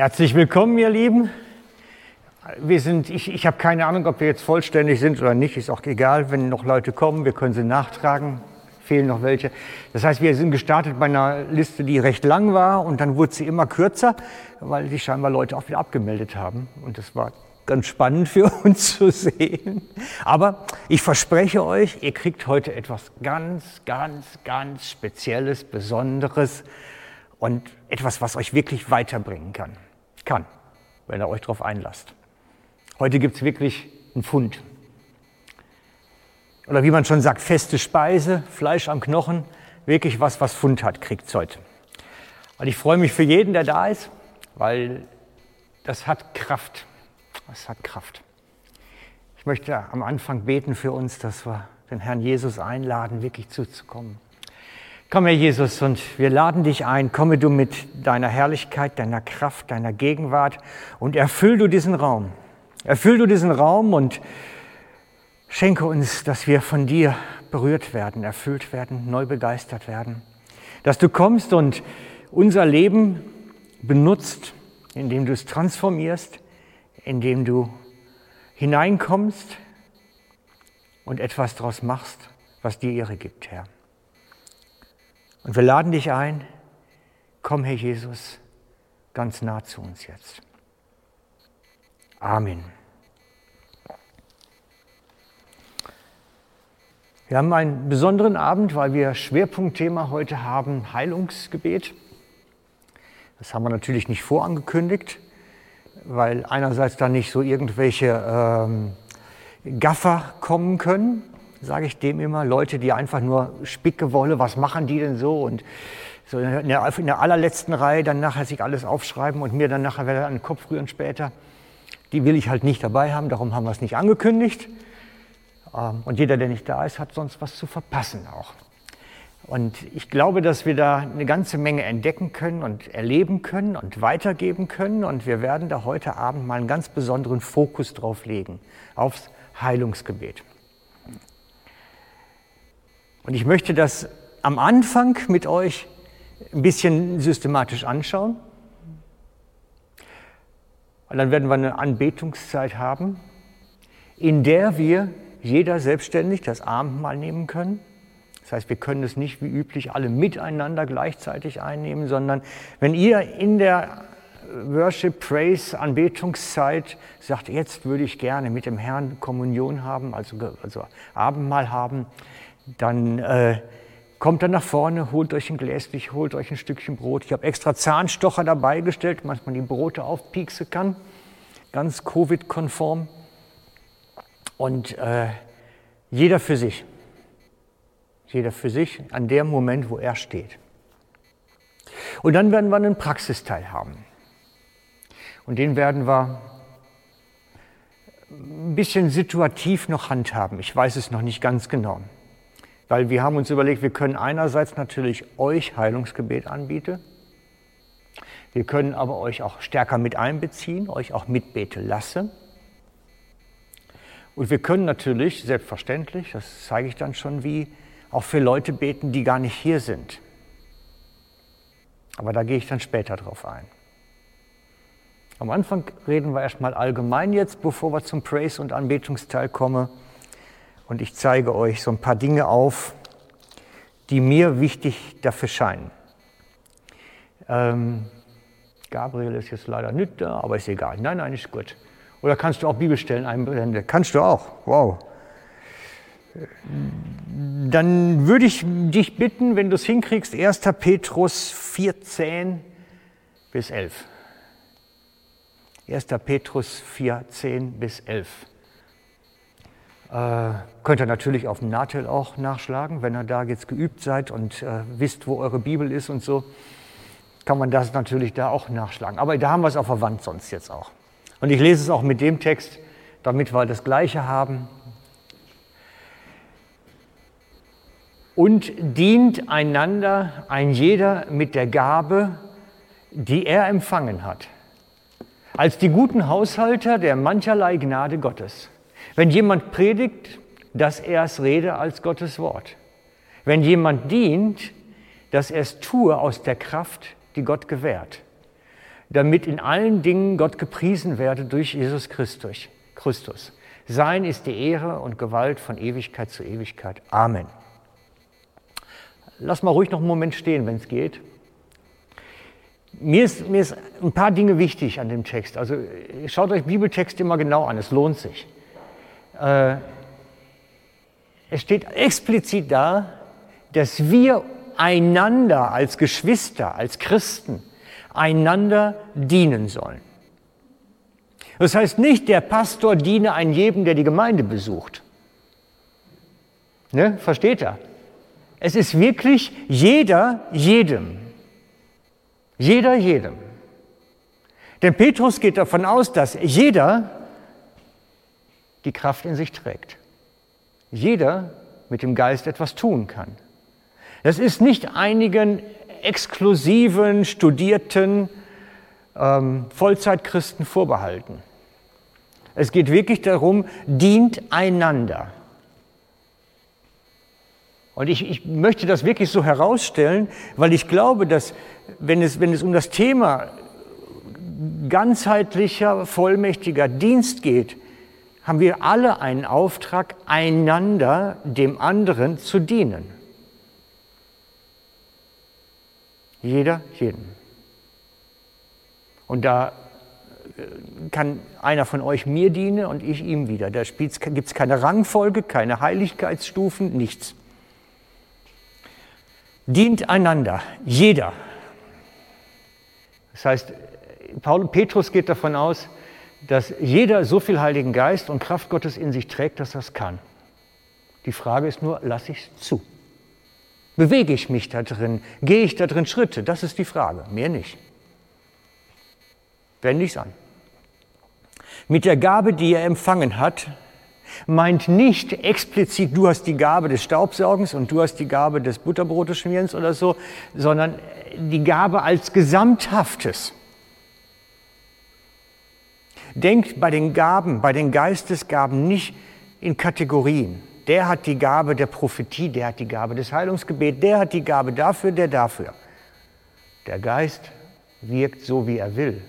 Herzlich willkommen, ihr Lieben. Wir sind, ich, ich habe keine Ahnung, ob wir jetzt vollständig sind oder nicht, ist auch egal. Wenn noch Leute kommen, wir können sie nachtragen, fehlen noch welche. Das heißt, wir sind gestartet bei einer Liste, die recht lang war und dann wurde sie immer kürzer, weil sich scheinbar Leute auch wieder abgemeldet haben. Und das war ganz spannend für uns zu sehen. Aber ich verspreche euch, ihr kriegt heute etwas ganz, ganz, ganz Spezielles, Besonderes und etwas, was euch wirklich weiterbringen kann. Kann, wenn ihr euch darauf einlasst. Heute gibt es wirklich einen Fund. Oder wie man schon sagt, feste Speise, Fleisch am Knochen, wirklich was, was Fund hat, kriegt es heute. Und ich freue mich für jeden, der da ist, weil das hat Kraft. Das hat Kraft. Ich möchte am Anfang beten für uns, dass wir den Herrn Jesus einladen, wirklich zuzukommen. Komm, Herr Jesus, und wir laden dich ein. Komme du mit deiner Herrlichkeit, deiner Kraft, deiner Gegenwart und erfüll du diesen Raum. Erfüll du diesen Raum und schenke uns, dass wir von dir berührt werden, erfüllt werden, neu begeistert werden. Dass du kommst und unser Leben benutzt, indem du es transformierst, indem du hineinkommst und etwas daraus machst, was dir Ehre gibt, Herr. Und wir laden dich ein, komm, Herr Jesus, ganz nah zu uns jetzt. Amen. Wir haben einen besonderen Abend, weil wir Schwerpunktthema heute haben, Heilungsgebet. Das haben wir natürlich nicht vorangekündigt, weil einerseits da nicht so irgendwelche ähm, Gaffer kommen können, sage ich dem immer, Leute, die einfach nur Spickewolle, was machen die denn so? Und so in der, in der allerletzten Reihe dann nachher sich alles aufschreiben und mir dann nachher wieder an den Kopf rühren später. Die will ich halt nicht dabei haben, darum haben wir es nicht angekündigt. Ähm, und jeder, der nicht da ist, hat sonst was zu verpassen auch. Und ich glaube, dass wir da eine ganze Menge entdecken können und erleben können und weitergeben können. Und wir werden da heute Abend mal einen ganz besonderen Fokus drauf legen, aufs Heilungsgebet. Und ich möchte das am Anfang mit euch ein bisschen systematisch anschauen. Und dann werden wir eine Anbetungszeit haben, in der wir jeder selbstständig das Abendmahl nehmen können. Das heißt, wir können es nicht wie üblich alle miteinander gleichzeitig einnehmen, sondern wenn ihr in der Worship, Praise, Anbetungszeit sagt, jetzt würde ich gerne mit dem Herrn Kommunion haben, also, also Abendmahl haben, dann äh, kommt dann nach vorne, holt euch ein Gläschen, holt euch ein Stückchen Brot. Ich habe extra Zahnstocher dabei gestellt, dass man die Brote aufpieksen kann, ganz Covid-konform. Und äh, jeder für sich. Jeder für sich an dem Moment, wo er steht. Und dann werden wir einen Praxisteil haben. Und den werden wir ein bisschen situativ noch handhaben. Ich weiß es noch nicht ganz genau. Weil wir haben uns überlegt, wir können einerseits natürlich euch Heilungsgebet anbieten. Wir können aber euch auch stärker mit einbeziehen, euch auch mitbeten lassen. Und wir können natürlich, selbstverständlich, das zeige ich dann schon wie, auch für Leute beten, die gar nicht hier sind. Aber da gehe ich dann später drauf ein. Am Anfang reden wir erstmal allgemein jetzt, bevor wir zum Praise- und Anbetungsteil kommen und ich zeige euch so ein paar Dinge auf, die mir wichtig dafür scheinen. Ähm, Gabriel ist jetzt leider nicht da, aber ist egal. Nein, nein, ist gut. Oder kannst du auch Bibelstellen einblenden? Kannst du auch. Wow. Dann würde ich dich bitten, wenn du es hinkriegst, 1. Petrus 14 bis 11. 1. Petrus 4, 10 bis 11. Äh, könnt ihr natürlich auf dem Natel auch nachschlagen, wenn ihr da jetzt geübt seid und äh, wisst, wo eure Bibel ist und so, kann man das natürlich da auch nachschlagen. Aber da haben wir es auf der Wand sonst jetzt auch. Und ich lese es auch mit dem Text, damit wir das Gleiche haben. Und dient einander ein jeder mit der Gabe, die er empfangen hat, als die guten Haushalter der mancherlei Gnade Gottes. Wenn jemand predigt, dass er es rede als Gottes Wort. Wenn jemand dient, dass er es tue aus der Kraft, die Gott gewährt. damit in allen Dingen Gott gepriesen werde durch Jesus Christus. Christus. Sein ist die Ehre und Gewalt von Ewigkeit zu Ewigkeit. Amen. Lass mal ruhig noch einen Moment stehen, wenn es geht. Mir ist, mir ist ein paar Dinge wichtig an dem Text. Also schaut euch Bibeltexte immer genau an, es lohnt sich. Äh, es steht explizit da, dass wir einander als Geschwister, als Christen, einander dienen sollen. Das heißt nicht, der Pastor diene einem jedem, der die Gemeinde besucht. Ne? Versteht er? Es ist wirklich jeder jedem. Jeder jedem. Denn Petrus geht davon aus, dass jeder die Kraft in sich trägt. Jeder mit dem Geist etwas tun kann. Das ist nicht einigen exklusiven, studierten ähm, Vollzeitkhristen vorbehalten. Es geht wirklich darum, dient einander. Und ich, ich, möchte das wirklich so herausstellen, weil ich glaube, dass wenn es, wenn es um das Thema ganzheitlicher, vollmächtiger Dienst geht, haben wir alle einen Auftrag, einander dem anderen zu dienen. Jeder, jeden. Und da äh, kann einer von euch mir dienen und ich ihm wieder. Da gibt es keine Rangfolge, keine Heiligkeitsstufen, nichts. Dient einander, jeder. Das heißt, Paul, Petrus geht davon aus, dass jeder so viel Heiligen Geist und Kraft Gottes in sich trägt, dass das kann. Die Frage ist nur, lasse ich es zu? Bewege ich mich da drin? Gehe ich da drin Schritte? Das ist die Frage, mehr nicht. Wende ich es an. Mit der Gabe, die er empfangen hat, meint nicht explizit, du hast die Gabe des Staubsaugens und du hast die Gabe des Butterbroteschmierens oder so, sondern die Gabe als Gesamthaftes. Denkt bei den Gaben, bei den Geistesgaben nicht in Kategorien. Der hat die Gabe der Prophetie, der hat die Gabe des Heilungsgebets, der hat die Gabe dafür, der dafür. Der Geist wirkt so, wie er will.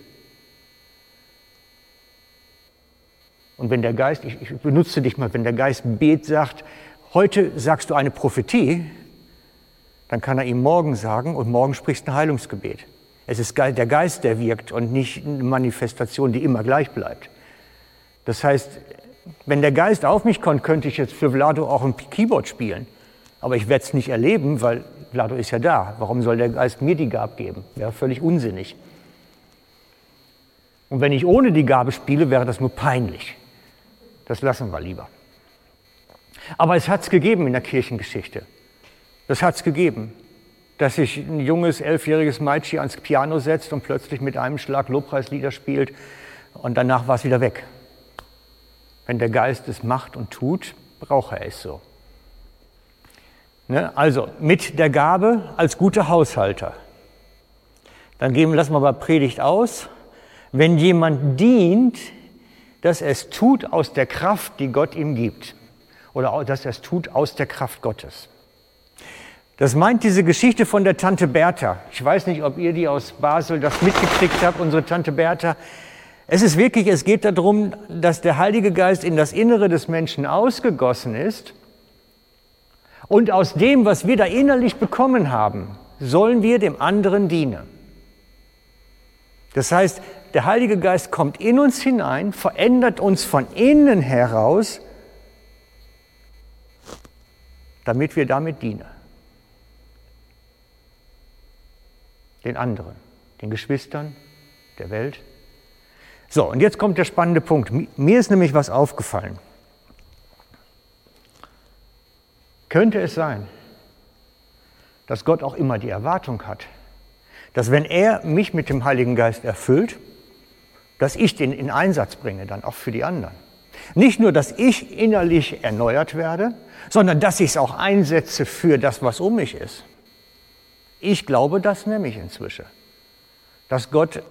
Und wenn der Geist, ich, ich benutze dich mal, wenn der Geist bet sagt, heute sagst du eine Prophetie, dann kann er ihm morgen sagen und morgen sprichst ein Heilungsgebet. Es ist der Geist, der wirkt und nicht eine Manifestation, die immer gleich bleibt. Das heißt, wenn der Geist auf mich kommt, könnte ich jetzt für Vlado auch ein Keyboard spielen. Aber ich werde es nicht erleben, weil Vlado ist ja da. Warum soll der Geist mir die Gabe geben? Wäre völlig unsinnig. Und wenn ich ohne die Gabe spiele, wäre das nur peinlich. Das lassen wir lieber. Aber es hat es gegeben in der Kirchengeschichte. Das hat es gegeben dass sich ein junges, elfjähriges Mädchen ans Piano setzt und plötzlich mit einem Schlag Lobpreislieder spielt und danach war es wieder weg. Wenn der Geist es macht und tut, braucht er es so. Ne? Also mit der Gabe als guter Haushalter. Dann geben, lassen wir aber Predigt aus. Wenn jemand dient, dass er es tut aus der Kraft, die Gott ihm gibt. Oder dass er es tut aus der Kraft Gottes. Das meint diese Geschichte von der Tante Bertha. Ich weiß nicht, ob ihr die aus Basel das mitgekriegt habt, unsere Tante Bertha. Es ist wirklich, es geht darum, dass der Heilige Geist in das Innere des Menschen ausgegossen ist. Und aus dem, was wir da innerlich bekommen haben, sollen wir dem anderen dienen. Das heißt, der Heilige Geist kommt in uns hinein, verändert uns von innen heraus, damit wir damit dienen. Den anderen, den Geschwistern, der Welt. So, und jetzt kommt der spannende Punkt. Mir ist nämlich was aufgefallen. Könnte es sein, dass Gott auch immer die Erwartung hat, dass wenn er mich mit dem Heiligen Geist erfüllt, dass ich den in Einsatz bringe, dann auch für die anderen. Nicht nur, dass ich innerlich erneuert werde, sondern dass ich es auch einsetze für das, was um mich ist. Ich glaube das nämlich inzwischen, dass Gott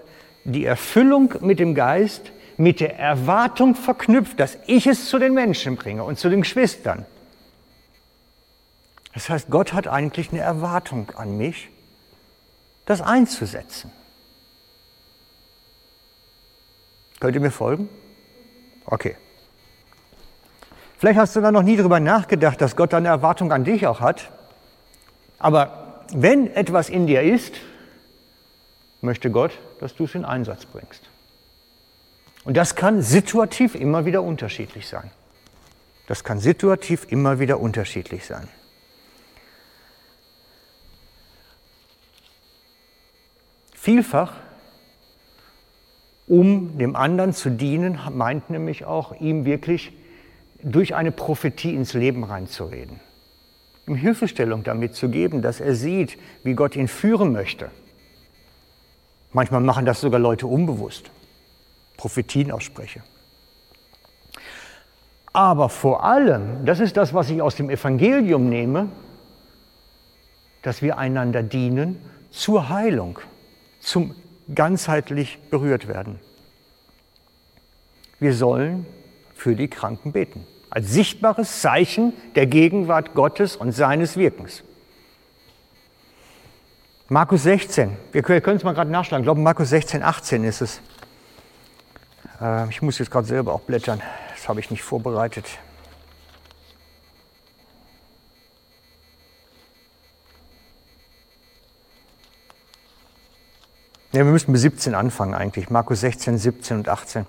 die Erfüllung mit dem Geist mit der Erwartung verknüpft, dass ich es zu den Menschen bringe und zu den Geschwistern. Das heißt, Gott hat eigentlich eine Erwartung an mich, das einzusetzen. Könnt ihr mir folgen? Okay. Vielleicht hast du da noch nie drüber nachgedacht, dass Gott eine Erwartung an dich auch hat. Aber wenn etwas in dir ist, möchte Gott, dass du es in Einsatz bringst. Und das kann situativ immer wieder unterschiedlich sein. Das kann situativ immer wieder unterschiedlich sein. Vielfach, um dem anderen zu dienen, meint nämlich auch, ihm wirklich durch eine Prophetie ins Leben reinzureden. Ihm Hilfestellung damit zu geben, dass er sieht, wie Gott ihn führen möchte. Manchmal machen das sogar Leute unbewusst. Prophetien ausspreche. Aber vor allem, das ist das, was ich aus dem Evangelium nehme, dass wir einander dienen zur Heilung zum ganzheitlich berührt werden. Wir sollen für die Kranken beten, als sichtbares Zeichen der Gegenwart Gottes und seines Wirkens. Markus 16, wir können es mal gerade nachschlagen, ich glaube Markus 16, 18 ist es. Äh, ich muss jetzt gerade selber auch blättern, das habe ich nicht vorbereitet. Ja, wir müssen mit 17 anfangen eigentlich. Markus 16, 17 und 18.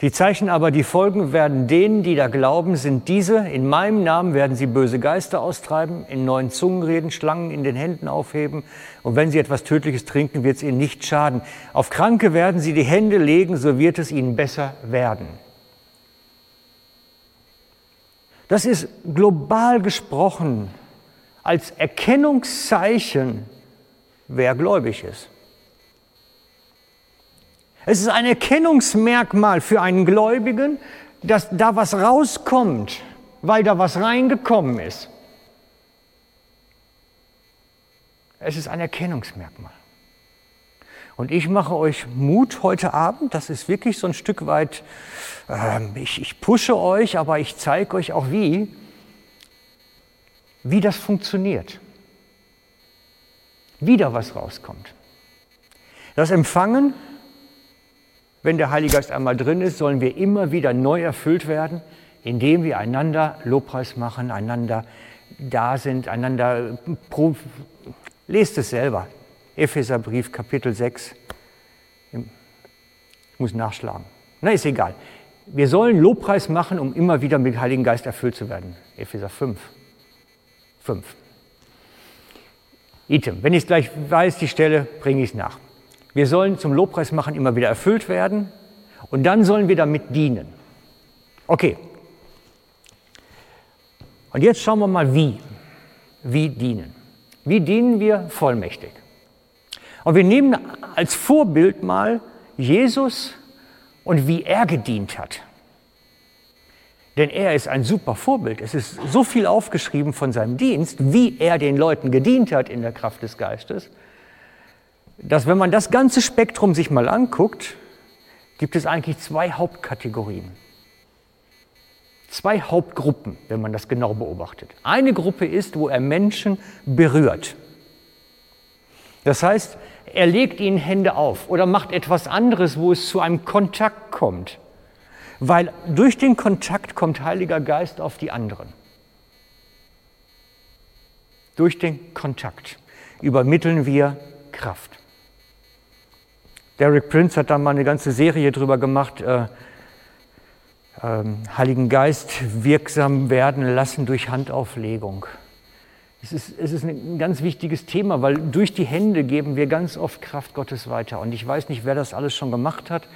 Die Zeichen aber, die folgen, werden denen, die da glauben, sind diese. In meinem Namen werden sie böse Geister austreiben, in neuen Zungen reden, Schlangen in den Händen aufheben. Und wenn sie etwas Tödliches trinken, wird es ihnen nicht schaden. Auf Kranke werden sie die Hände legen, so wird es ihnen besser werden. Das ist global gesprochen als Erkennungszeichen wer gläubig ist. Es ist ein Erkennungsmerkmal für einen Gläubigen, dass da was rauskommt, weil da was reingekommen ist. Es ist ein Erkennungsmerkmal. Und ich mache euch Mut heute Abend, das ist wirklich so ein Stück weit, äh, ich, ich pushe euch, aber ich zeige euch auch wie, wie das funktioniert wieder was rauskommt. Das Empfangen, wenn der Heilige Geist einmal drin ist, sollen wir immer wieder neu erfüllt werden, indem wir einander Lobpreis machen, einander da sind, einander. Lest es selber. Epheserbrief, Kapitel 6. Ich muss nachschlagen. Na, ist egal. Wir sollen Lobpreis machen, um immer wieder mit dem Heiligen Geist erfüllt zu werden. Epheser 5. 5. Item. Wenn ich es gleich weiß, die Stelle, bringe ich es nach. Wir sollen zum Lobpreis machen immer wieder erfüllt werden und dann sollen wir damit dienen. Okay. Und jetzt schauen wir mal, wie. Wie dienen. Wie dienen wir vollmächtig? Und wir nehmen als Vorbild mal Jesus und wie er gedient hat. Denn er ist ein super Vorbild. Es ist so viel aufgeschrieben von seinem Dienst, wie er den Leuten gedient hat in der Kraft des Geistes, dass wenn man das ganze Spektrum sich mal anguckt, gibt es eigentlich zwei Hauptkategorien. Zwei Hauptgruppen, wenn man das genau beobachtet. Eine Gruppe ist, wo er Menschen berührt. Das heißt, er legt ihnen Hände auf oder macht etwas anderes, wo es zu einem Kontakt kommt weil durch den Kontakt kommt Heiliger Geist auf die anderen. Durch den Kontakt übermitteln wir Kraft. Derek Prince hat da mal eine ganze Serie drüber gemacht, äh, äh, Heiligen Geist wirksam werden lassen durch Handauflegung. Es ist, es ist ein ganz wichtiges Thema, weil durch die Hände geben wir ganz oft Kraft Gottes weiter. Und ich weiß nicht, wer das alles schon gemacht hat.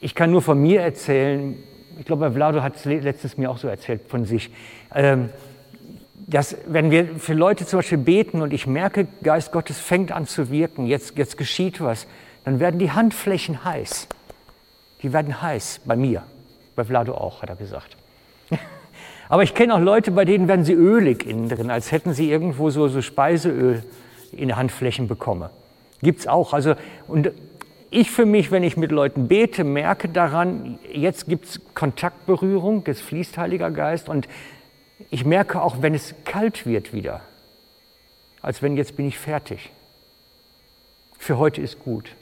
Ich kann nur von mir erzählen, ich glaube, Vlado hat es letztens mir auch so erzählt von sich, ähm, dass wenn wir für Leute zum Beispiel beten und ich merke, Geist Gottes fängt an zu wirken, jetzt, jetzt geschieht was, dann werden die Handflächen heiß. Die werden heiß, bei mir, bei Vlado auch, hat er gesagt. Aber ich kenne auch Leute, bei denen werden sie ölig innen drin, als hätten sie irgendwo so, so Speiseöl in den Handflächen bekommen. Gibt es auch. Also, und ich für mich, wenn ich mit Leuten bete, merke daran, jetzt gibt es Kontaktberührung, jetzt fließt Heiliger Geist und ich merke auch, wenn es kalt wird wieder, als wenn jetzt bin ich fertig. Für heute ist gut.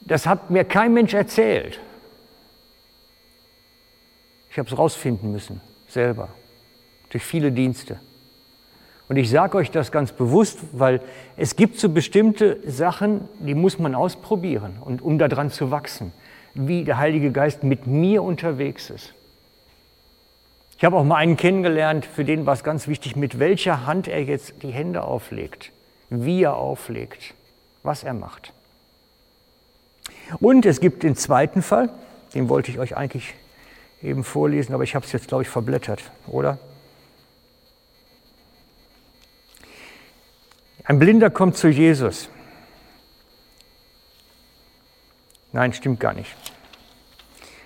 Das hat mir kein Mensch erzählt. Ich habe es rausfinden müssen, selber, durch viele Dienste. Und ich sage euch das ganz bewusst, weil es gibt so bestimmte Sachen, die muss man ausprobieren, und um daran zu wachsen, wie der Heilige Geist mit mir unterwegs ist. Ich habe auch mal einen kennengelernt, für den war es ganz wichtig, mit welcher Hand er jetzt die Hände auflegt, wie er auflegt, was er macht. Und es gibt den zweiten Fall, den wollte ich euch eigentlich eben vorlesen, aber ich habe es jetzt, glaube ich, verblättert, oder? Ein Blinder kommt zu Jesus. Nein, stimmt gar nicht.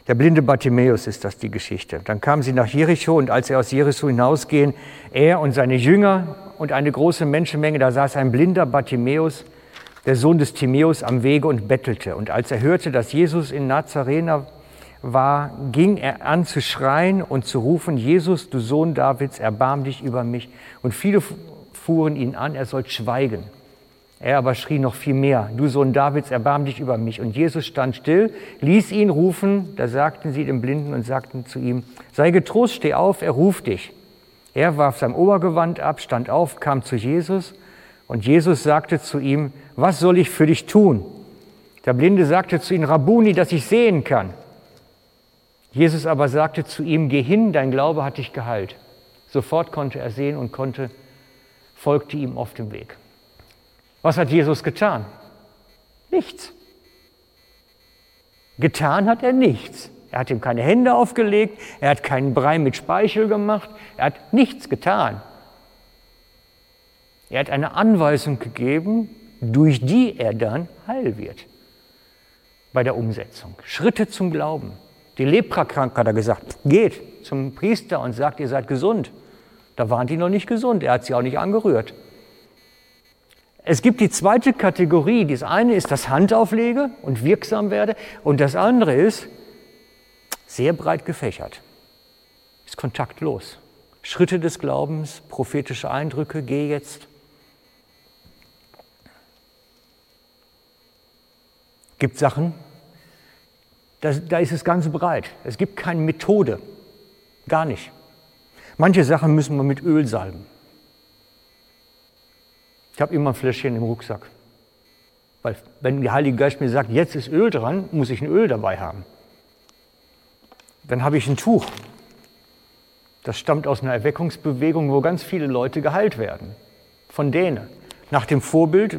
Der blinde Bartimäus ist das die Geschichte. Dann kamen sie nach Jericho und als sie aus Jericho hinausgehen, er und seine Jünger und eine große Menschenmenge, da saß ein blinder Bartimäus, der Sohn des Timäus, am Wege und bettelte. Und als er hörte, dass Jesus in Nazarena war, ging er an zu schreien und zu rufen, Jesus, du Sohn Davids, erbarm dich über mich. Und viele fuhren ihn an, er soll schweigen. Er aber schrie noch viel mehr, du Sohn Davids, erbarm dich über mich. Und Jesus stand still, ließ ihn rufen, da sagten sie dem Blinden und sagten zu ihm, sei getrost, steh auf, er ruft dich. Er warf sein Obergewand ab, stand auf, kam zu Jesus und Jesus sagte zu ihm, was soll ich für dich tun? Der Blinde sagte zu ihm, Rabuni, dass ich sehen kann. Jesus aber sagte zu ihm, geh hin, dein Glaube hat dich geheilt. Sofort konnte er sehen und konnte, folgte ihm auf dem Weg. Was hat Jesus getan? Nichts. Getan hat er nichts. Er hat ihm keine Hände aufgelegt, er hat keinen Brei mit Speichel gemacht, er hat nichts getan. Er hat eine Anweisung gegeben, durch die er dann heil wird. Bei der Umsetzung. Schritte zum Glauben. Die Leprakrank hat er gesagt, geht zum Priester und sagt, ihr seid gesund. Da waren die noch nicht gesund, er hat sie auch nicht angerührt. Es gibt die zweite Kategorie. Das eine ist, dass Handauflege und wirksam werde. Und das andere ist, sehr breit gefächert, ist kontaktlos. Schritte des Glaubens, prophetische Eindrücke, geh jetzt. Gibt Sachen, da, da ist es ganz breit. Es gibt keine Methode, gar nicht. Manche Sachen müssen wir mit Öl salben. Ich habe immer ein Fläschchen im Rucksack. Weil wenn der Heilige Geist mir sagt, jetzt ist Öl dran, muss ich ein Öl dabei haben. Dann habe ich ein Tuch. Das stammt aus einer Erweckungsbewegung, wo ganz viele Leute geheilt werden. Von denen. Nach dem Vorbild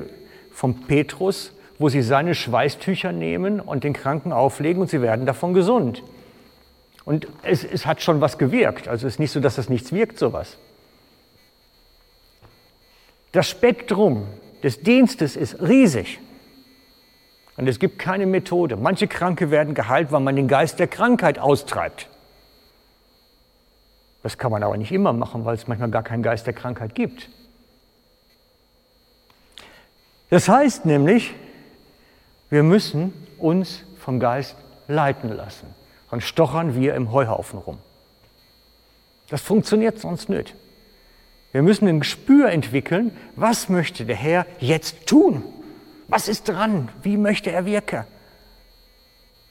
von Petrus, wo sie seine Schweißtücher nehmen und den Kranken auflegen und sie werden davon gesund. Und es, es hat schon was gewirkt. Also es ist nicht so, dass das nichts wirkt, sowas. Das Spektrum des Dienstes ist riesig. Und es gibt keine Methode. Manche Kranke werden geheilt, weil man den Geist der Krankheit austreibt. Das kann man aber nicht immer machen, weil es manchmal gar keinen Geist der Krankheit gibt. Das heißt nämlich, wir müssen uns vom Geist leiten lassen. Dann stochern wir im Heuhaufen rum. Das funktioniert sonst nicht. Wir müssen ein Gespür entwickeln, was möchte der Herr jetzt tun? Was ist dran? Wie möchte er wirken?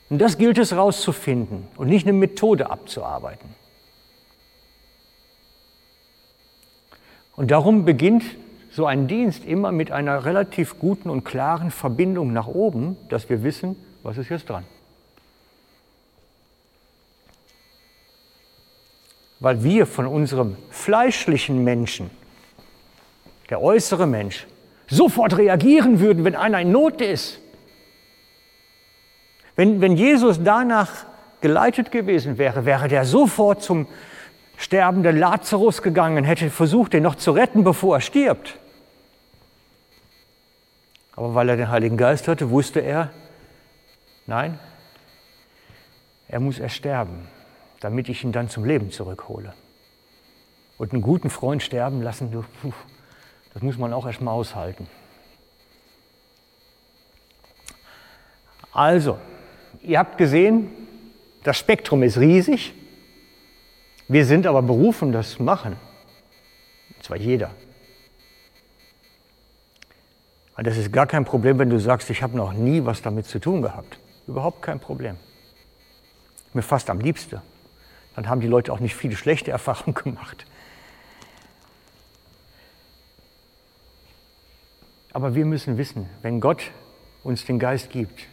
Und das gilt es rauszufinden und nicht eine Methode abzuarbeiten. Und darum beginnt so ein Dienst immer mit einer relativ guten und klaren Verbindung nach oben, dass wir wissen, was ist jetzt dran. weil wir von unserem fleischlichen Menschen, der äußere Mensch, sofort reagieren würden, wenn einer in Not ist. Wenn, wenn Jesus danach geleitet gewesen wäre, wäre der sofort zum sterbenden Lazarus gegangen, hätte versucht, den noch zu retten, bevor er stirbt. Aber weil er den Heiligen Geist hatte, wusste er, nein, er muss ersterben damit ich ihn dann zum Leben zurückhole. Und einen guten Freund sterben lassen, das muss man auch erstmal aushalten. Also, ihr habt gesehen, das Spektrum ist riesig. Wir sind aber berufen, das zu machen. Und zwar jeder. Und das ist gar kein Problem, wenn du sagst, ich habe noch nie was damit zu tun gehabt. Überhaupt kein Problem. Mir fast am liebsten. Dann haben die Leute auch nicht viele schlechte Erfahrungen gemacht. Aber wir müssen wissen, wenn Gott uns den Geist gibt,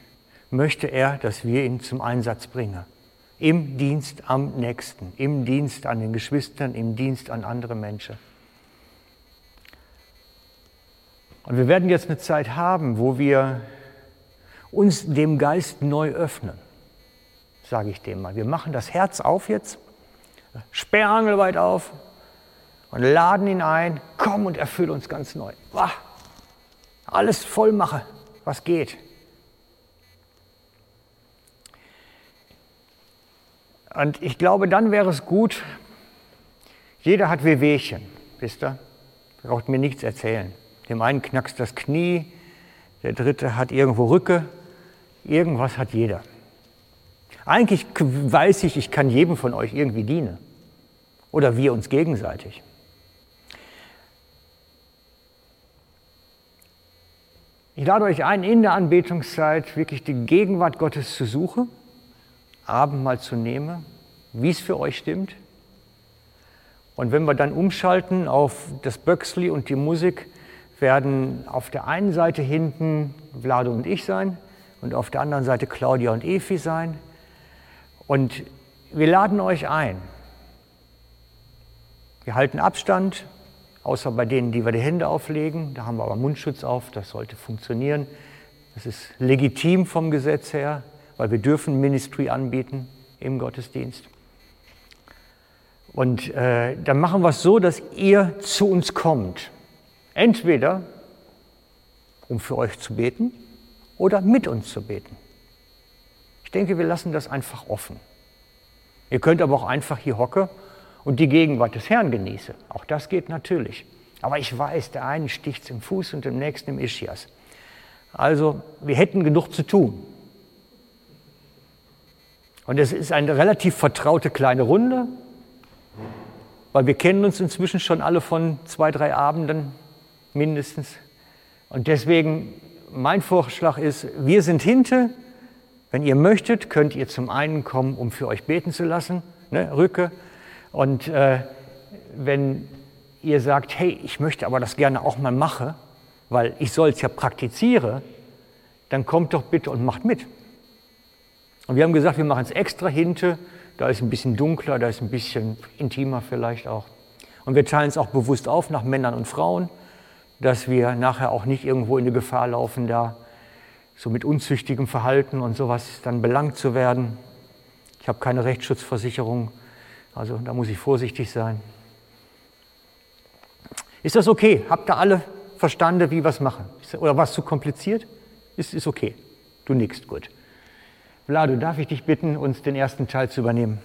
möchte er, dass wir ihn zum Einsatz bringen. Im Dienst am Nächsten, im Dienst an den Geschwistern, im Dienst an andere Menschen. Und wir werden jetzt eine Zeit haben, wo wir uns dem Geist neu öffnen, sage ich dem mal. Wir machen das Herz auf jetzt, sperrangelweit auf und laden ihn ein, komm und erfülle uns ganz neu. Wah, alles voll mache, was geht. Und ich glaube, dann wäre es gut, jeder hat Wehwehchen, wisst ihr? Braucht mir nichts erzählen. Dem einen knackst das Knie, der dritte hat irgendwo Rücke, irgendwas hat jeder. Eigentlich weiß ich, ich kann jedem von euch irgendwie dienen. Oder wir uns gegenseitig. Ich lade euch ein, in der Anbetungszeit wirklich die Gegenwart Gottes zu suchen, Abendmahl zu nehmen, wie es für euch stimmt. Und wenn wir dann umschalten auf das Böxli und die Musik, werden auf der einen Seite hinten Vlado und ich sein und auf der anderen Seite Claudia und Efi sein. Und wir laden euch ein. Wir halten Abstand, außer bei denen, die wir die Hände auflegen. Da haben wir aber Mundschutz auf, das sollte funktionieren. Das ist legitim vom Gesetz her, weil wir dürfen Ministry anbieten im Gottesdienst. Und äh, dann machen wir es so, dass ihr zu uns kommt. Entweder um für euch zu beten oder mit uns zu beten. Ich denke, wir lassen das einfach offen. Ihr könnt aber auch einfach hier hocken und die Gegenwart des Herrn genießen. Auch das geht natürlich. Aber ich weiß, der eine sticht im Fuß und dem nächsten im Ischias. Also, wir hätten genug zu tun. Und es ist eine relativ vertraute kleine Runde, weil wir kennen uns inzwischen schon alle von zwei, drei Abenden mindestens. Und deswegen mein Vorschlag ist, wir sind hinter. Wenn ihr möchtet, könnt ihr zum einen kommen, um für euch beten zu lassen, ne, Rücke. Und äh, wenn ihr sagt, hey, ich möchte aber das gerne auch mal machen, weil ich soll es ja praktiziere, dann kommt doch bitte und macht mit. Und wir haben gesagt, wir machen es extra hinter, da ist ein bisschen dunkler, da ist ein bisschen intimer vielleicht auch. Und wir teilen es auch bewusst auf nach Männern und Frauen dass wir nachher auch nicht irgendwo in die Gefahr laufen, da so mit unzüchtigem Verhalten und sowas dann belangt zu werden. Ich habe keine Rechtsschutzversicherung, also da muss ich vorsichtig sein. Ist das okay? Habt ihr alle verstanden, wie wir es machen? Oder war es zu kompliziert? Ist, ist okay. Du nickst, gut. Vlado, darf ich dich bitten, uns den ersten Teil zu übernehmen?